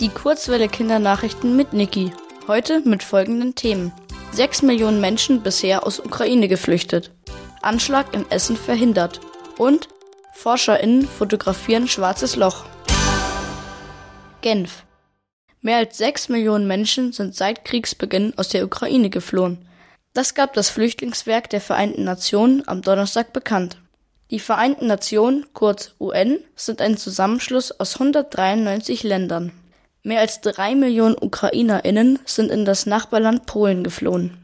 Die Kurzwelle Kindernachrichten mit Niki. Heute mit folgenden Themen. 6 Millionen Menschen bisher aus Ukraine geflüchtet. Anschlag in Essen verhindert. Und ForscherInnen fotografieren schwarzes Loch. Genf. Mehr als 6 Millionen Menschen sind seit Kriegsbeginn aus der Ukraine geflohen. Das gab das Flüchtlingswerk der Vereinten Nationen am Donnerstag bekannt. Die Vereinten Nationen, kurz UN, sind ein Zusammenschluss aus 193 Ländern. Mehr als drei Millionen UkrainerInnen sind in das Nachbarland Polen geflohen.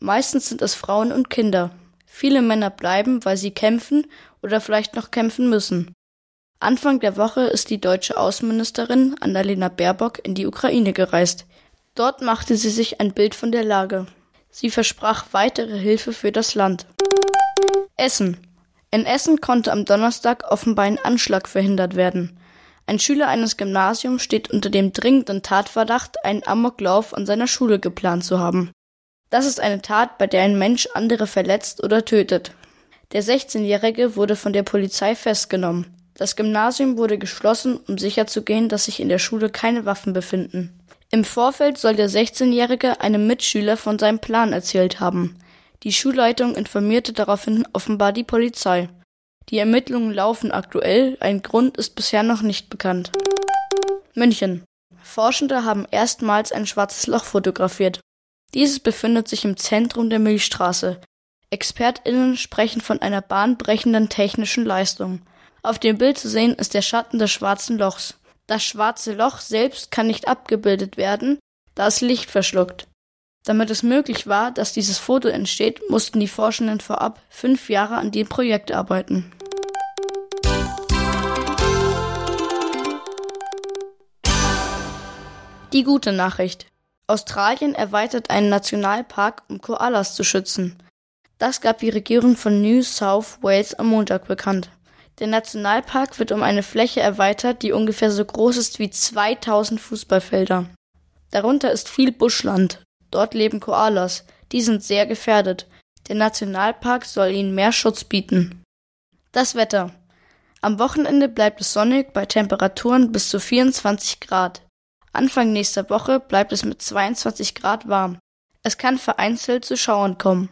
Meistens sind es Frauen und Kinder. Viele Männer bleiben, weil sie kämpfen oder vielleicht noch kämpfen müssen. Anfang der Woche ist die deutsche Außenministerin Annalena Baerbock in die Ukraine gereist. Dort machte sie sich ein Bild von der Lage. Sie versprach weitere Hilfe für das Land. Essen. In Essen konnte am Donnerstag offenbar ein Anschlag verhindert werden. Ein Schüler eines Gymnasiums steht unter dem dringenden Tatverdacht, einen Amoklauf an seiner Schule geplant zu haben. Das ist eine Tat, bei der ein Mensch andere verletzt oder tötet. Der 16-Jährige wurde von der Polizei festgenommen. Das Gymnasium wurde geschlossen, um sicherzugehen, dass sich in der Schule keine Waffen befinden. Im Vorfeld soll der 16-Jährige einem Mitschüler von seinem Plan erzählt haben. Die Schulleitung informierte daraufhin offenbar die Polizei. Die Ermittlungen laufen aktuell, ein Grund ist bisher noch nicht bekannt. München. Forschende haben erstmals ein schwarzes Loch fotografiert. Dieses befindet sich im Zentrum der Milchstraße. ExpertInnen sprechen von einer bahnbrechenden technischen Leistung. Auf dem Bild zu sehen ist der Schatten des schwarzen Lochs. Das schwarze Loch selbst kann nicht abgebildet werden, da es Licht verschluckt. Damit es möglich war, dass dieses Foto entsteht, mussten die Forschenden vorab fünf Jahre an dem Projekt arbeiten. Die gute Nachricht. Australien erweitert einen Nationalpark, um Koalas zu schützen. Das gab die Regierung von New South Wales am Montag bekannt. Der Nationalpark wird um eine Fläche erweitert, die ungefähr so groß ist wie 2000 Fußballfelder. Darunter ist viel Buschland, Dort leben Koalas. Die sind sehr gefährdet. Der Nationalpark soll ihnen mehr Schutz bieten. Das Wetter. Am Wochenende bleibt es sonnig bei Temperaturen bis zu 24 Grad. Anfang nächster Woche bleibt es mit 22 Grad warm. Es kann vereinzelt zu Schauern kommen.